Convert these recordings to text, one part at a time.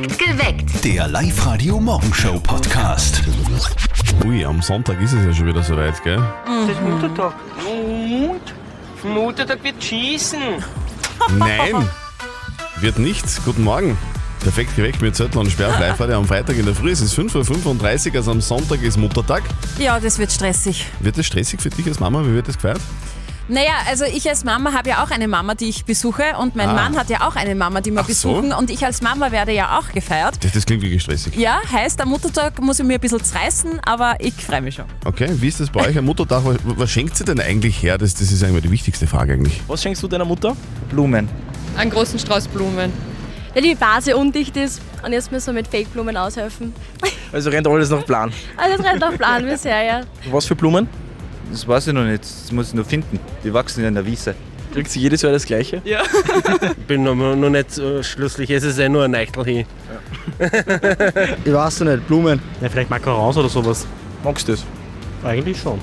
Perfekt geweckt. Der Live-Radio-Morgenshow-Podcast. Ui, am Sonntag ist es ja schon wieder soweit, gell? Das ist Muttertag. Und? Muttertag wird schießen. Nein, wird nichts. Guten Morgen. Perfekt geweckt mit Zettel und Sperr. Live am Freitag in der Früh. Es ist 5.35 Uhr, also am Sonntag ist Muttertag. Ja, das wird stressig. Wird das stressig für dich als Mama? Wie wird das gefeiert? Naja, also ich als Mama habe ja auch eine Mama, die ich besuche und mein Ah. Mann hat ja auch eine Mama, die wir Ach so. besuchen und ich als Mama werde ja auch gefeiert. Das, das klingt wirklich stressig. Ja, heißt, am Muttertag muss ich mir ein bisschen zerreißen, aber ich freue mich schon. Okay, wie ist das bei euch am Muttertag? Was, was schenkt sie denn eigentlich her? Das, das ist eigentlich die wichtigste Frage eigentlich. Was schenkst du deiner Mutter? Blumen. einen großen Strauß Blumen. Ja, die Base undicht ist und jetzt müssen wir mit Fake-Blumen aushelfen. Also rennt alles nach Plan. Also das rennt nach Plan bisher, ja. Was für Blumen? Das weiß ich noch nicht, das muss ich noch finden. Die wachsen ja in der Wiese. Kriegt sie jedes Jahr das gleiche? Ich bin noch, noch nicht so schlüssig, es ist ja nur ein Eichtel hin. Ich weiß noch nicht, Blumen. Ja, vielleicht Macarons oder sowas. Magst du das? Eigentlich schon.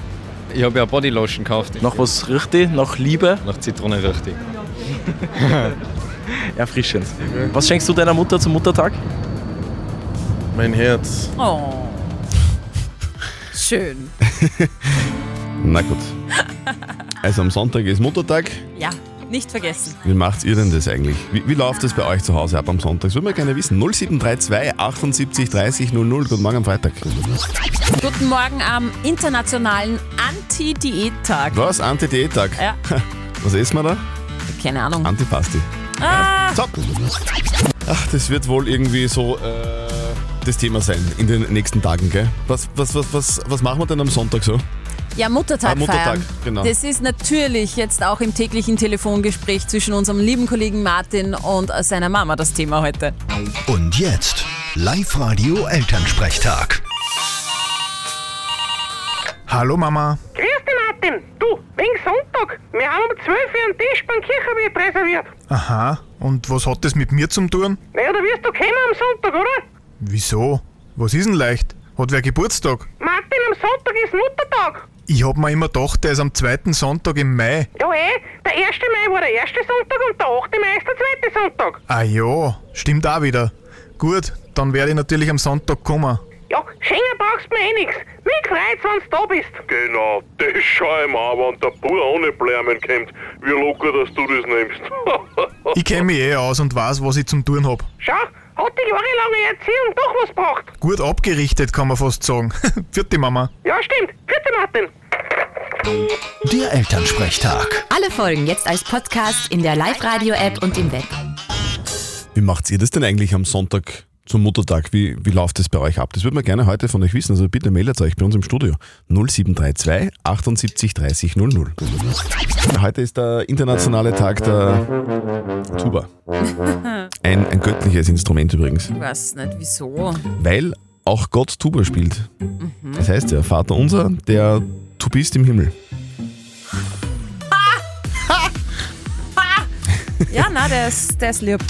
Ich habe ja Bodylotion gekauft. Nach was riecht die? Nach Liebe? Nach Zitrone richtig. Erfrischend. Was schenkst du deiner Mutter zum Muttertag? Mein Herz. Oh. Schön. Na gut. Also am Sonntag ist Muttertag. Ja, nicht vergessen. Wie macht ihr denn das eigentlich? Wie, wie läuft das bei euch zu Hause ab am Sonntag? Das würden wir gerne wissen. 0732 78 30 00. Guten Morgen am Freitag. Guten Morgen am internationalen Anti-Diät-Tag. Was? Anti-Diät-Tag? Ja, Was essen wir da? keine Ahnung. Antipasti. Ah, So. Ach, das wird wohl irgendwie so äh, das Thema sein in den nächsten Tagen, gell? Was, was, was, was, was machen wir denn am Sonntag so? Ja, Muttertag, Ah, Muttertag, feiern. genau. Das ist natürlich jetzt auch im täglichen Telefongespräch zwischen unserem lieben Kollegen Martin und seiner Mama das Thema heute. Und jetzt Live-Radio Elternsprechtag. Hallo Mama. Grüß dich, Martin. Du, wegen Sonntag. Wir haben um 12 Uhr einen Tisch beim Kirchenwirt reserviert. Aha, und was hat das mit mir zum tun? Naja, da wirst du kommen am Sonntag, oder? Wieso? Was ist denn leicht? Hat wer Geburtstag? Martin, am Sonntag ist Muttertag. Ich hab mir immer gedacht, der ist am zweiten Sonntag im Mai. Ja, eh, der 1. Mai war der erste Sonntag und der 8. Mai ist der zweite Sonntag. Ah ja, stimmt auch wieder. Gut, dann werde ich natürlich am Sonntag kommen. Ja, schenken brauchst du mir eh nix. Mich freut's, wenn du da bist. Genau, das schau ich mir an, wenn der Bub ohne Blärmen kommt. Wie locker, dass du das nimmst. Ich kenne mich eh aus und weiß, was ich zum tun hab. Schau, hat die jahrelange Erziehung doch was gebracht. Gut abgerichtet, kann man fast sagen. Vierte Mama. Ja, stimmt. Bitte, Martin. Der Elternsprechtag. Alle Folgen jetzt als Podcast in der Live-Radio-App und im Web. Wie macht ihr das denn eigentlich am Sonntag zum Muttertag? Wie, wie läuft das bei euch ab? Das würden wir gerne heute von euch wissen. Also bitte meldet euch bei uns im Studio 0732 78 30 00. Heute ist der internationale Tag der Tuba. Ein, ein göttliches Instrument übrigens. Ich weiß nicht wieso. Weil auch Gott Tuba spielt. Das heißt ja, Vater unser, der Tubist im Himmel. Ja, na, der ist, der ist lieb.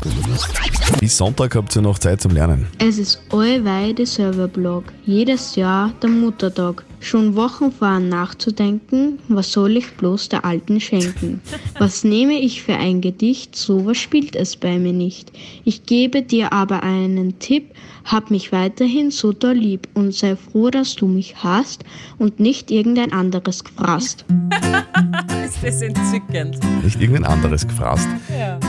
Bis Sonntag habt ihr noch Zeit zum Lernen. Es ist allweil der Serverblog. Jedes Jahr der Muttertag. Schon Wochen fahren nachzudenken, was soll ich bloß der Alten schenken? Was nehme ich für ein Gedicht? Sowas spielt es bei mir nicht. Ich gebe dir aber einen Tipp, hab mich weiterhin so doll lieb und sei froh, dass du mich hast und nicht irgendein anderes gefrasst. Ist das entzückend. Nicht irgendein anderes gefrasst.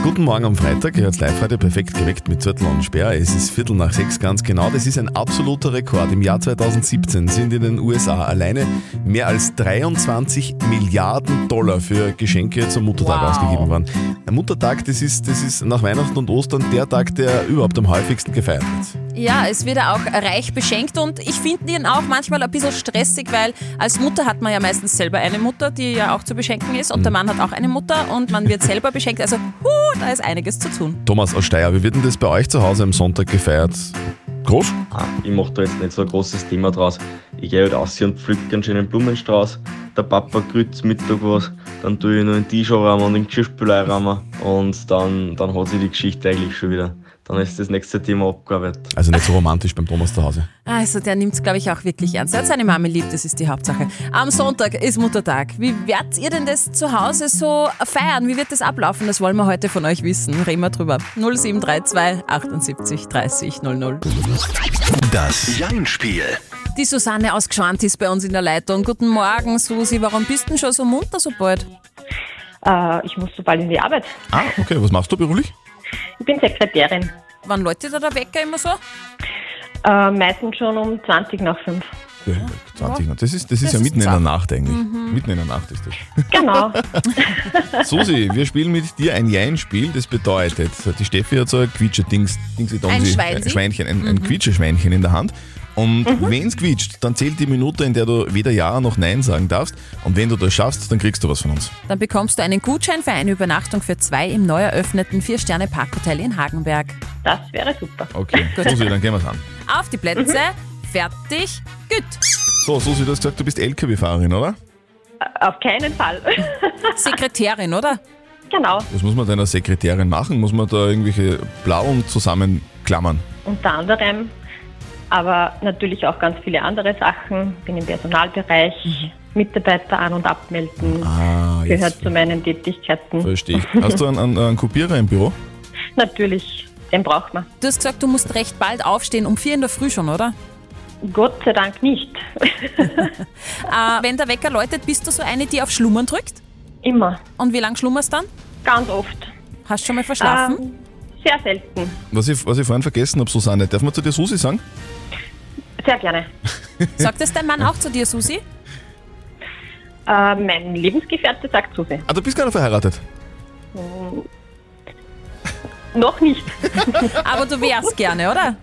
Guten Morgen am Freitag. Ihr hört live heute perfekt geweckt mit Zürtel und Sperr. Es ist Viertel nach sechs ganz genau. Das ist ein absoluter Rekord. Im Jahr 2017 sind in den USA alleine mehr als 23 Milliarden Dollar für Geschenke zum Muttertag Wow. ausgegeben worden. Der Muttertag, das ist, das ist nach Weihnachten und Ostern der Tag, der überhaupt am häufigsten gefeiert wird. Ja, es wird auch reich beschenkt und ich finde ihn auch manchmal ein bisschen stressig, weil als Mutter hat man ja meistens selber eine Mutter, die ja auch zu beschenken ist und der Mann hat auch eine Mutter und man wird selber beschenkt. Also, huh, da ist einiges zu tun. Thomas aus Steyr, wie wird denn das bei euch zu Hause am Sonntag gefeiert? Groß? Ah, Ich mache da jetzt nicht so ein großes Thema draus. Ich gehe halt raus und pflücke einen schönen Blumenstrauß. Der Papa grüßt Mittag was. Dann tue ich noch Tisch anräumen und den Geschirrspüler. Und dann, dann hat sich die Geschichte eigentlich schon wieder. Dann ist das nächste Thema abgearbeitet. Also nicht so romantisch beim Thomas zu Hause. Also der nimmt es, glaube ich, auch wirklich ernst. Er hat seine Mama lieb, das ist die Hauptsache. Am Sonntag ist Muttertag. Wie werdet ihr denn das zu Hause so feiern? Wie wird das ablaufen? Das wollen wir heute von euch wissen. Reden wir drüber. 0732 78 30 00. Das Jein-Spiel. Die Susanne aus Gschwand ist bei uns in der Leitung. Guten Morgen, Susi. Warum bist du denn schon so munter so bald? Äh, ich muss so bald in die Arbeit. Ah, okay. Was machst du beruflich? Ich bin Sekretärin. Wann läutet da der Wecker immer so? Äh, meistens schon um 20 nach 5. Ja, 20 Minuten. Das ist, das ist Das ja ist mitten in der. Nacht eigentlich. Mhm. Mitten in der Nacht ist das. Genau. Susi, wir spielen mit dir ein Jein-Spiel. Das bedeutet, die Steffi hat so ein Quietsche-Dings, Dingsi Ein? Schweinchen, ein, ein Quietscheschweinchen in der Hand. Und wenn es quietscht, dann zählt die Minute, in der du weder Ja noch Nein sagen darfst. Und wenn du das schaffst, dann kriegst du was von uns. Dann bekommst du einen Gutschein für eine Übernachtung für zwei im neu eröffneten Vier-Sterne-Parkhotel in Hagenberg. Das wäre super. Okay, Susi, dann gehen wir's an. Auf die Plätze, fertig, gut. So, Susi, du hast gesagt, du bist LKW-Fahrerin, oder? Auf keinen Fall. Sekretärin, oder? Genau. Was muss man deiner Sekretärin machen? Muss man da irgendwelche Blauen zusammenklammern? Unter anderem. Aber natürlich auch ganz viele andere Sachen. Bin im Personalbereich. Mitarbeiter an- und abmelden. Ah, Gehört zu meinen Tätigkeiten. verstehe ich. Hast du einen, einen, einen Kopierer im Büro? Natürlich. Den braucht man. Du hast gesagt, du musst recht bald aufstehen, um vier in der Früh schon, oder? Gott sei Dank nicht. Äh, wenn der Wecker läutet, bist du so eine, die auf Schlummern drückt? Immer. Und wie lange schlummerst du dann? Ganz oft. Hast du schon mal verschlafen? Ähm, sehr selten. Was ich, was ich vorhin vergessen habe, Susanne, darf man zu dir Susi sagen? Sehr gerne. Sagt das dein Mann auch zu dir, Susi? Äh, mein Lebensgefährte sagt Susi. Ah, du bist gar nicht verheiratet. Hm, Noch nicht. Aber du wärst gerne, oder?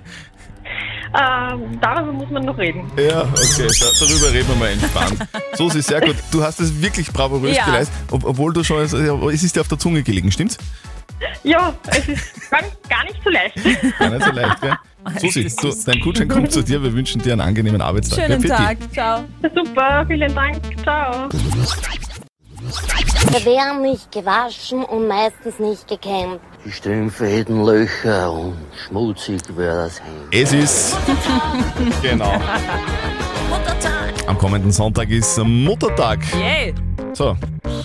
Ähm, darüber muss man noch reden. Ja, okay, da, darüber reden wir mal entspannt. Susi, sehr gut. Du hast es wirklich bravourös Ja. geleistet, ob, obwohl du schon, es ist dir auf der Zunge gelegen, stimmt's? Ja, es ist gar, gar nicht so leicht. Gar nicht so leicht, gell? Susi, du, dein Gutschein kommt zu dir. Wir wünschen dir einen angenehmen Arbeitstag. Schönen Ja, Tag. Ciao. Super, vielen Dank. Ciao. Wir werden nicht gewaschen und meistens nicht gekämmt. Die Strümpfe hätten Löcher und schmutzig wäre das Hemd. Es ist. genau. Am kommenden Sonntag ist Muttertag. Yay! So,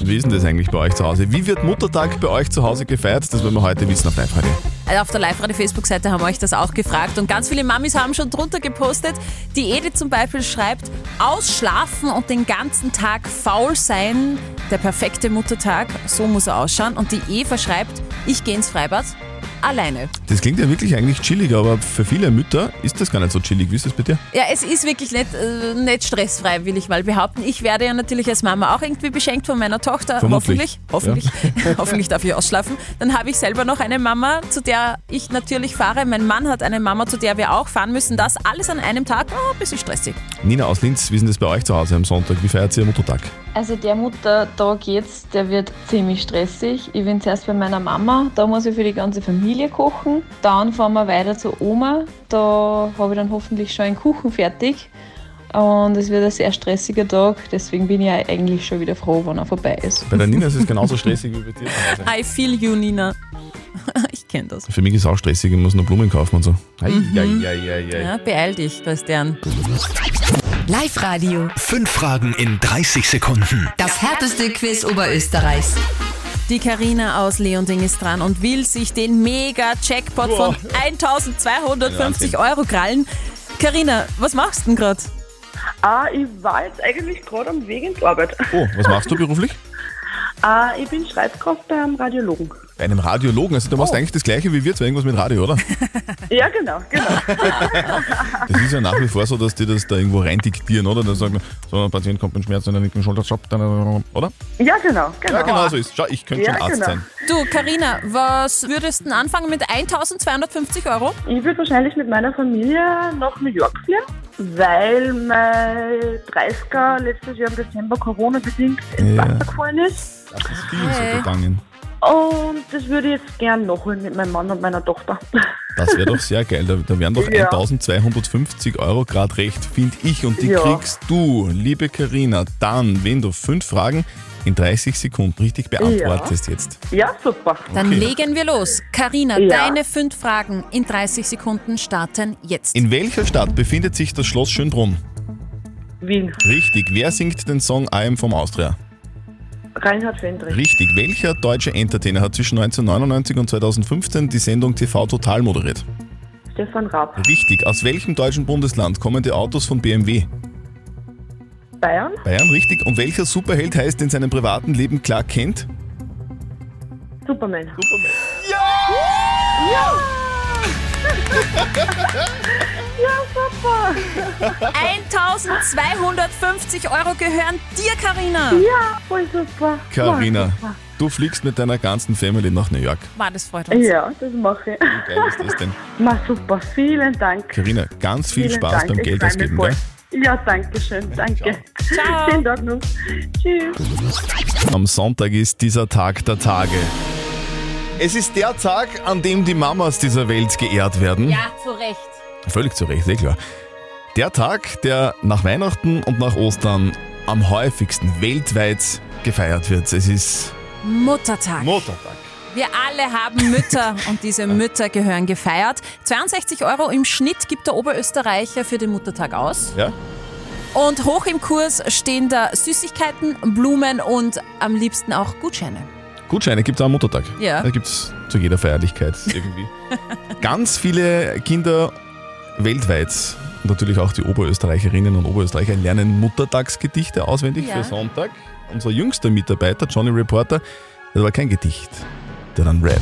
wie ist denn das eigentlich bei euch zu Hause? Wie wird Muttertag bei euch zu Hause gefeiert? Das wollen wir heute wissen auf live -Radio. Also Auf der Live-Radio-Facebook-Seite haben wir euch das auch gefragt und ganz viele Mamis haben schon drunter gepostet. Die Edith zum Beispiel schreibt, ausschlafen und den ganzen Tag faul sein, der perfekte Muttertag, so muss er ausschauen. Und die Eva schreibt, ich gehe ins Freibad, alleine. Das klingt ja wirklich eigentlich chillig, aber für viele Mütter ist das gar nicht so chillig. Wie ist das bei dir? Ja, es ist wirklich nicht, äh, nicht stressfrei, will ich mal behaupten. Ich werde ja natürlich als Mama auch irgendwie beschenkt von meiner Tochter. Vermutlich. Hoffentlich. Hoffentlich, hoffentlich darf ich ausschlafen. Dann habe ich selber noch eine Mama, zu der ich natürlich fahre. Mein Mann hat eine Mama, zu der wir auch fahren müssen. Das alles an einem Tag, oh, ein bisschen stressig. Nina aus Linz, wie ist denn das bei euch zu Hause am Sonntag? Wie feiert ihr Muttertag? Also der Muttertag jetzt, der wird ziemlich stressig. Ich bin zuerst bei meiner Mama, da muss ich für die ganze Familie kochen. Dann fahren wir weiter zur Oma, da habe ich dann hoffentlich schon einen Kuchen fertig. Und es wird ein sehr stressiger Tag, deswegen bin ich ja eigentlich schon wieder froh, wenn er vorbei ist. Bei der Nina ist es genauso stressig wie bei dir. I feel you, Nina. ich kenne das. Für mich ist es auch stressig, ich muss noch Blumen kaufen und so. Ei, Mhm. ei, ei, ei, ei. Ja, beeil dich, Christian. Live-Radio. Fünf Fragen in 30 Sekunden. Das härteste Quiz Oberösterreichs. Die Karina aus Leonding ist dran und will sich den Mega-Jackpot von 1250 Euro krallen. Karina, was machst du denn gerade? Ah, ich war jetzt eigentlich gerade am Weg in die Arbeit. Oh, was machst du beruflich? Ah, ich bin Schreibkraft beim Radiologen. Bei einem Radiologen. Also du machst eigentlich das gleiche wie wir, zwar irgendwas mit Radio, oder? Ja, genau, genau. Das ist ja nach wie vor so, dass die das da irgendwo rein diktieren, oder? Dann sagen, so ein Patient kommt mit Schmerz in der linken dann, oder? Ja, genau, genau. Ja, genau so ist. Schau, ich könnte Ja, schon Arzt genau. sein. Du, Karina, was würdest du anfangen mit 1250 Euro? Ich würde wahrscheinlich mit meiner Familie nach New York fliegen, weil mein 30er letztes Jahr im Dezember Corona-bedingt ins Ja. Wasser gefallen ist. Das ist viel so gegangen. Und das würde ich jetzt gern nachholen mit meinem Mann und meiner Tochter. Das wäre doch sehr geil. Da, da wären doch Ja. 1250 Euro gerade recht, finde ich. Und die Ja. kriegst du, liebe Karina, dann, wenn du fünf Fragen in 30 Sekunden richtig beantwortest jetzt. Ja, super. Dann Okay. legen wir los. Karina, Ja. deine fünf Fragen in 30 Sekunden starten jetzt. In welcher Stadt befindet sich das Schloss Schönbrunn? Wien. Richtig. Wer singt den Song I am vom Austria? Reinhard Fendrich. Richtig. Welcher deutsche Entertainer hat zwischen 1999 und 2015 die Sendung TV Total moderiert? Stefan Raab. Richtig. Aus welchem deutschen Bundesland kommen die Autos von BMW? Bayern. Bayern, richtig. Und welcher Superheld heißt in seinem privaten Leben Clark Kent? Superman. Superman. Ja! ja, super. 1250 Euro gehören dir, Karina. Ja, voll super. Karina, du fliegst mit deiner ganzen Family nach New York. War das freut uns. Ja, das mache ich. Wie geil ist das denn? Na super, vielen Dank. Karina, ganz viel Vielen Spaß Dank, beim ich Geld ausgeben, gell? Ja, danke schön, danke. Ciao. Schönen Tag noch. Tschüss. Am Sonntag ist dieser Tag der Tage. Es ist der Tag, an dem die Mamas dieser Welt geehrt werden. Ja, zu Recht. Völlig zu Recht, eh klar. Der Tag, der nach Weihnachten und nach Ostern am häufigsten weltweit gefeiert wird. Es ist Muttertag. Muttertag. Wir alle haben Mütter und diese Mütter gehören gefeiert. 62 Euro im Schnitt gibt der Oberösterreicher für den Muttertag aus. Ja? Und hoch im Kurs stehen da Süßigkeiten, Blumen und am liebsten auch Gutscheine. Gutscheine gibt es am Muttertag. Ja. Da gibt es zu jeder Feierlichkeit irgendwie. Ganz viele Kinder weltweit natürlich auch die Oberösterreicherinnen und Oberösterreicher lernen Muttertagsgedichte auswendig Ja. für Sonntag. Unser jüngster Mitarbeiter, Johnny Reporter, das war kein Gedicht, der dann Rap.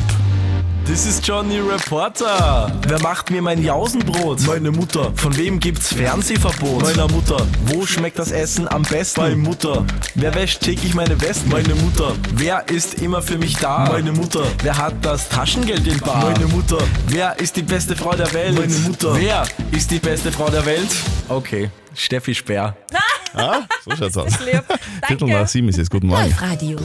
Das ist Johnny Reporter. Wer macht mir mein Jausenbrot? Meine Mutter. Von wem gibt's Fernsehverbot? Meiner Mutter. Wo schmeckt das Essen am besten? Bei Mutter. Wer wäscht täglich meine Westen? Meine Mutter. Wer ist immer für mich da? Meine Mutter. Wer hat das Taschengeld im Bar? Meine Mutter. Wer ist die beste Frau der Welt? Meine Mutter. Wer ist die beste Frau der Welt? Okay, Steffi Speer. Ah, so schaut's aus. Viertel nach sieben ist es. Guten Morgen. Radio.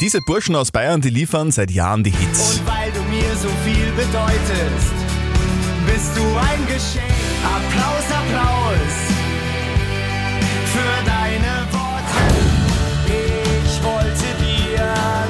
Diese Burschen aus Bayern, die liefern seit Jahren die Hits. Mir so viel bedeutest, bist du ein Geschenk. Applaus, Applaus für deine Worte. Ich wollte dir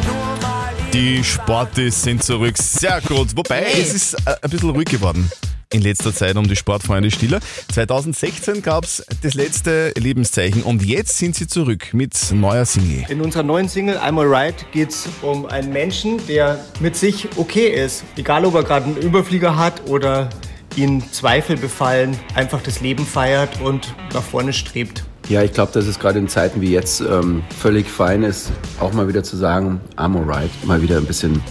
nur mal Die Sportis sind zurück. Sehr gut. Wobei, es ist äh, ein bisschen ruhig geworden in letzter Zeit um die Sportfreunde Stiller. 2016 gab es das letzte Lebenszeichen und jetzt sind sie zurück mit neuer Single. In unserer neuen Single I'm Alright geht es um einen Menschen, der mit sich okay ist. Egal, ob er gerade einen Überflieger hat oder ihn Zweifel befallen, einfach das Leben feiert und nach vorne strebt. Ja, ich glaube, dass es gerade in Zeiten wie jetzt ähm, völlig fein ist, auch mal wieder zu sagen, I'm alright, mal wieder ein bisschen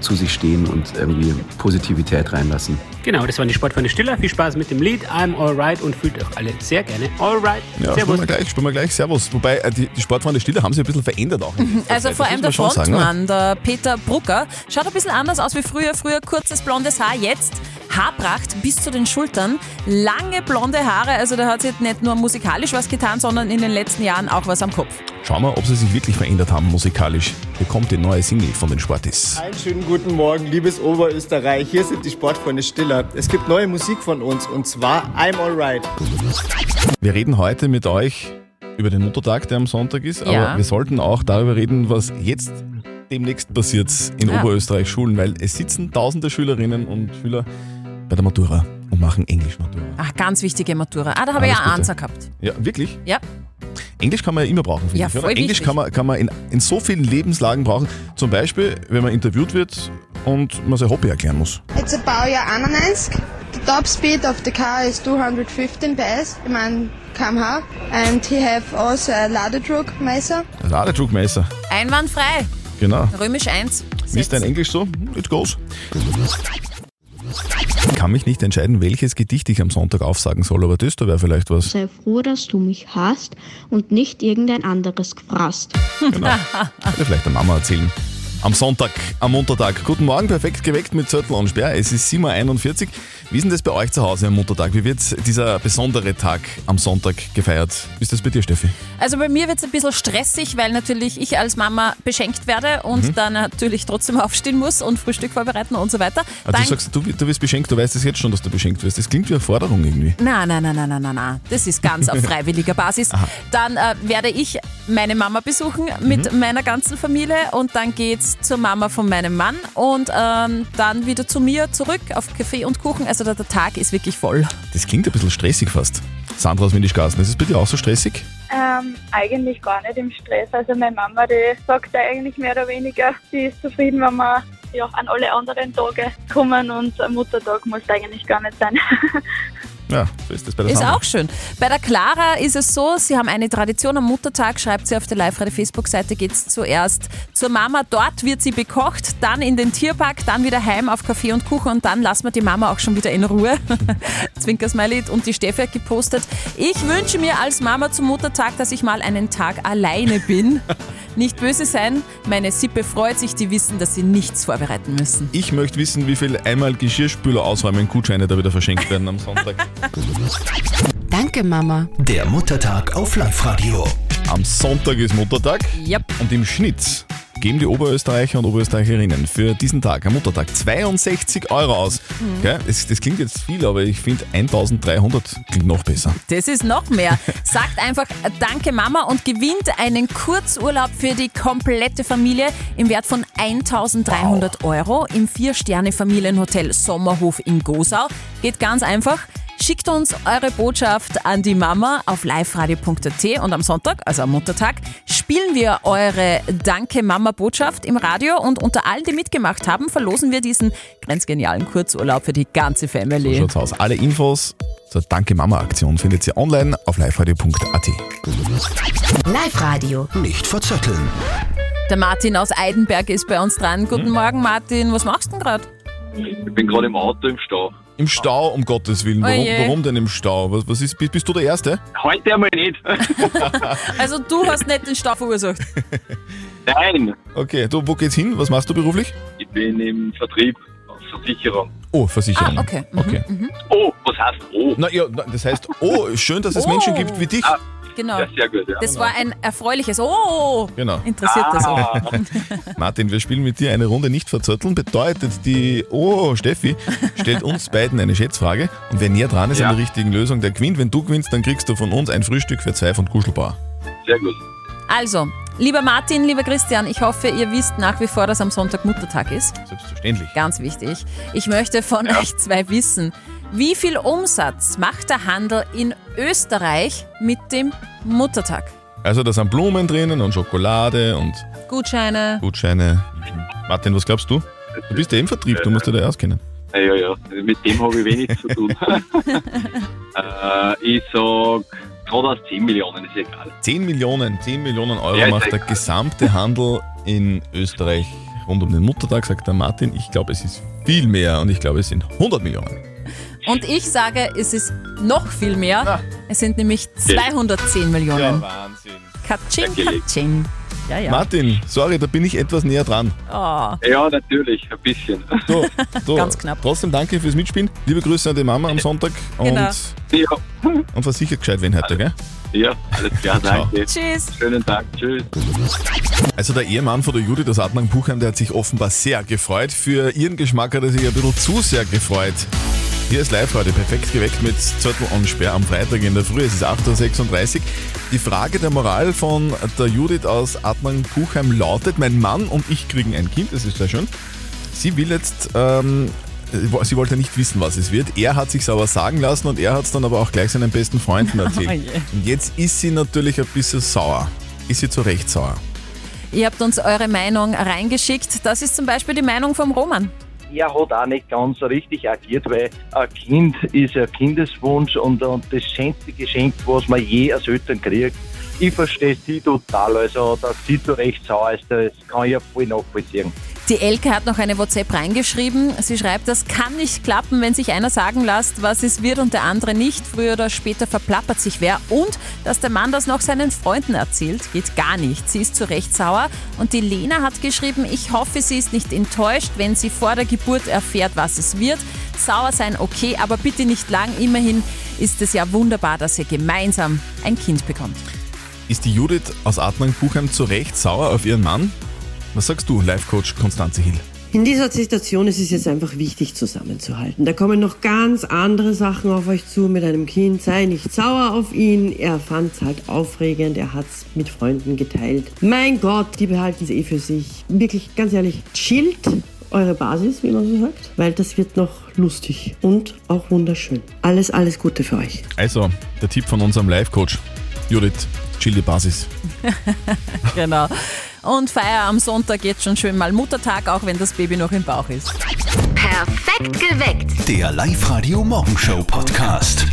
zu sich stehen und irgendwie Positivität reinlassen. Genau, das waren die Sportfreunde Stiller. Viel Spaß mit dem Lied I'm Alright und fühlt euch alle sehr gerne alright. Ja, spielen wir gleich, spielen wir gleich. Servus. Wobei, äh, die, die Sportfreunde Stiller haben sich ein bisschen verändert auch. Also Zeit. vor allem der man schon sagen? Frontmann, der Peter Brucker, schaut ein bisschen anders aus wie früher. Früher kurzes blondes Haar, jetzt Haarpracht bis zu den Schultern, lange blonde Haare. Also da hat sich nicht nur musikalisch was getan, sondern in den letzten Jahren auch was am Kopf. Schauen wir, ob sie sich wirklich verändert haben musikalisch. Hier kommt die neue Single von den Sportis. Einen schönen guten Morgen, liebes Oberösterreich. Hier sind die Sportfreunde Stiller. Es gibt neue Musik von uns und zwar I'm Alright. Wir reden heute mit euch über den Muttertag, der am Sonntag ist, aber Ja. wir sollten auch darüber reden, was jetzt demnächst passiert in Ja. Oberösterreich Schulen, weil es sitzen tausende Schülerinnen und Schüler bei der Matura und machen Englisch-Matura. Ach, ganz wichtige Matura. Ah, da habe ich ja. Answer gehabt. Ja, wirklich? Ja. Englisch kann man ja immer brauchen, finde Ja, ich. Oder? voll Englisch wichtig. kann man, kann man in, in so vielen Lebenslagen brauchen. Zum Beispiel, wenn man interviewt wird und man sein Hobby erklären muss. It's a Baujahr 91. The top speed of the car is 215 PS, I mean kmh, and he have also a Ladedruck Meister. Ladedruckmesser. Einwandfrei. Genau. Römisch 1. Wie ist dein Englisch so? It goes. Ich kann mich nicht entscheiden, welches Gedicht ich am Sonntag aufsagen soll, aber das da wäre vielleicht was. Sei froh, dass du mich hast und nicht irgendein anderes gefrasst. Genau. Könnte vielleicht der Mama erzählen. am Sonntag, am Muttertag. Guten Morgen, perfekt geweckt mit Zettel und Sperr. Es ist 7.41 Uhr. Wie ist denn das bei euch zu Hause am Muttertag? Wie wird dieser besondere Tag am Sonntag gefeiert? Wie ist das bei dir, Steffi? Also bei mir wird es ein bisschen stressig, weil natürlich ich als Mama beschenkt werde und Mhm. dann natürlich trotzdem aufstehen muss und Frühstück vorbereiten und so weiter. Ah, Dann- du sagst, du, du wirst beschenkt, du weißt es jetzt schon, dass du beschenkt wirst. Das klingt wie eine Forderung irgendwie. Nein, nein, nein, nein, nein, nein, nein. Das ist ganz auf freiwilliger Basis. Dann äh, werde ich meine Mama besuchen mit Mhm. meiner ganzen Familie und dann geht's zur Mama von meinem Mann und ähm, dann wieder zu mir zurück auf Kaffee und Kuchen. Also der, der Tag ist wirklich voll. Das klingt ein bisschen stressig fast. Sandra aus Windischgarten, ist es bei dir auch so stressig? Ähm, eigentlich gar nicht im Stress. Also meine Mama, die sagt eigentlich mehr oder weniger, sie ist zufrieden, wenn wir ja, an alle anderen Tage kommen und am Muttertag muss eigentlich gar nicht sein. Ja, so ist das bei der Ist Sandra. auch schön. Bei der Clara ist es so, sie haben eine Tradition am Muttertag, schreibt sie auf der Live-Radio-Facebook-Seite, geht es zuerst zur Mama, dort wird sie bekocht, dann in den Tierpark, dann wieder heim auf Kaffee und Kuchen und dann lassen wir die Mama auch schon wieder in Ruhe. Zwinkersmiley und die Steffi hat gepostet, ich wünsche mir als Mama zum Muttertag, dass ich mal einen Tag alleine bin. Nicht böse sein, meine Sippe freut sich, die wissen, dass sie nichts vorbereiten müssen. Ich möchte wissen, wie viel einmal Geschirrspüler ausräumen Gutscheine da wieder verschenkt werden am Sonntag. Danke, Mama. Der Muttertag auf Live-Radio. Am Sonntag ist Muttertag. Yep. Und im Schnitt geben die Oberösterreicher und Oberösterreicherinnen für diesen Tag, am Muttertag, 62 Euro aus. Mhm. Gell? Das, das klingt jetzt viel, aber ich finde 1300 klingt noch besser. Das ist noch mehr. Sagt einfach Danke Mama und gewinnt einen Kurzurlaub für die komplette Familie im Wert von 1300 Euro im Vier-Sterne-Familienhotel Sommerhof in Gosau. Geht ganz einfach. Schickt uns eure Botschaft an die Mama auf liveradio.at und am Sonntag, also am Muttertag, spielen wir eure Danke Mama Botschaft im Radio und unter allen, die mitgemacht haben, verlosen wir diesen grenzgenialen Kurzurlaub für die ganze So Family. schaut's aus. Alle Infos zur Danke Mama Aktion findet ihr online auf liveradio.at. Live-Radio. Nicht verzetteln. Der Martin aus Eidenberg ist bei uns dran. Guten Morgen, Martin. Was machst du denn gerade? Ich bin gerade im Auto im Stau. Im Stau, um Gottes Willen. Warum, Oje. warum denn im Stau? Was, was ist, bist, bist du der Erste? Heute einmal nicht. Also du hast nicht den Stau verursacht. Nein, Okay, du, wo geht's hin? Was machst du beruflich? ich bin im Vertrieb, Versicherung. Oh, Versicherung. Ah, okay. Mhm, okay. Oh, was heißt oh? Na, ja, na, das heißt, oh, schön, dass es Oh. Menschen gibt wie dich. Genau. Ja, sehr gut, ja. Das war ein erfreuliches Oh. Genau. Interessiert das Ah. auch. Martin, wir spielen mit dir eine Runde nicht verzötteln. Bedeutet, die Oh, Steffi stellt uns beiden eine Schätzfrage. Und wer näher dran ist Ja. an der richtigen Lösung, der gewinnt. Wenn du gewinnst, dann kriegst du von uns ein Frühstück für zwei von Kuschelbauer. Sehr gut. Also, lieber Martin, lieber Christian, ich hoffe, ihr wisst nach wie vor, dass am Sonntag Muttertag ist. Selbstverständlich. Ganz wichtig. Ich möchte von euch zwei wissen, wie viel Umsatz macht der Handel in Österreich mit dem Muttertag? Also da sind Blumen drinnen und Schokolade und Gutscheine. Gutscheine. Martin, was glaubst du? Du bist ja im Vertrieb, du musst dich da auskennen. Ja, ja, ja. Mit dem habe ich wenig zu tun. äh, ich sag, gerade aus 10 Millionen, ist egal. 10 Millionen, 10 Millionen Euro Ja, macht der gesamte Handel in Österreich rund um den Muttertag, sagt der Martin. Ich glaube, es ist viel mehr und ich glaube, es sind 100 Millionen. Und ich sage, es ist noch viel mehr. Es sind nämlich 210 Millionen. Wahnsinn. Katsching. Katsching. Ja, ja. Martin, sorry, da bin ich etwas näher dran. Oh. Ja, natürlich, ein bisschen. So, so. Ganz knapp. Trotzdem danke fürs Mitspielen. Liebe Grüße an die Mama am Sonntag und, Genau. Ja, und versichert gescheit wen heute, gell? ja alles klar, danke. Tschüss. Schönen Tag, tschüss. Also der Ehemann von der Judith aus Atmang-Puchheim, der hat sich offenbar sehr gefreut. Für ihren Geschmack hat er sich ein bisschen zu sehr gefreut. Hier ist live heute perfekt geweckt mit Zettel und Sperr am Freitag in der Früh. Es ist 8.36 Uhr. Die Frage der Moral von der Judith aus Atmang-Puchheim lautet, mein Mann und ich kriegen ein Kind, das ist sehr schön. Sie will jetzt, ähm, sie wollte nicht wissen, was es wird. Er hat sich aber sagen lassen und er hat es dann aber auch gleich seinen besten Freunden Oh erzählt. je. und jetzt ist sie natürlich ein bisschen sauer. Ist sie zu Recht sauer. Ihr habt uns eure Meinung reingeschickt. Das ist zum Beispiel die Meinung vom Roman. Er hat auch nicht ganz richtig agiert, weil ein Kind ist ein Kindeswunsch und, und das schönste Geschenk, was man je als Eltern kriegt. Ich verstehe sie total, also dass sie zu Recht sauer ist, das kann ich ja voll nachvollziehen. Die Elke hat noch eine WhatsApp reingeschrieben. Sie schreibt, das kann nicht klappen, wenn sich einer sagen lässt, was es wird und der andere nicht. Früher oder später verplappert sich wer. Und dass der Mann das noch seinen Freunden erzählt, geht gar nicht. Sie ist zu Recht sauer. Und die Lena hat geschrieben, ich hoffe, sie ist nicht enttäuscht, wenn sie vor der Geburt erfährt, was es wird. Sauer sein, okay, aber bitte nicht lang. Immerhin ist es ja wunderbar, dass ihr gemeinsam ein Kind bekommt. Ist die Judith aus Adnang-Buchheim zu Recht sauer auf ihren Mann? Was sagst du, Life-Coach Konstanze Hill? In dieser Situation ist es jetzt einfach wichtig zusammenzuhalten. Da kommen noch ganz andere Sachen auf euch zu mit einem Kind. Sei nicht sauer auf ihn. Er fand es halt aufregend. Er hat es mit Freunden geteilt. Mein Gott, die behalten es eh für sich. Wirklich, ganz ehrlich, chillt eure Basis, wie man so sagt, weil das wird noch lustig und auch wunderschön. Alles, alles Gute für euch. Also, der Tipp von unserem Life-Coach. Judith, chill die Basis. genau. Und Feier am Sonntag jetzt schon schön mal Muttertag, auch wenn das Baby noch im Bauch ist. Perfekt geweckt. Der Live-Radio Morgenshow Podcast.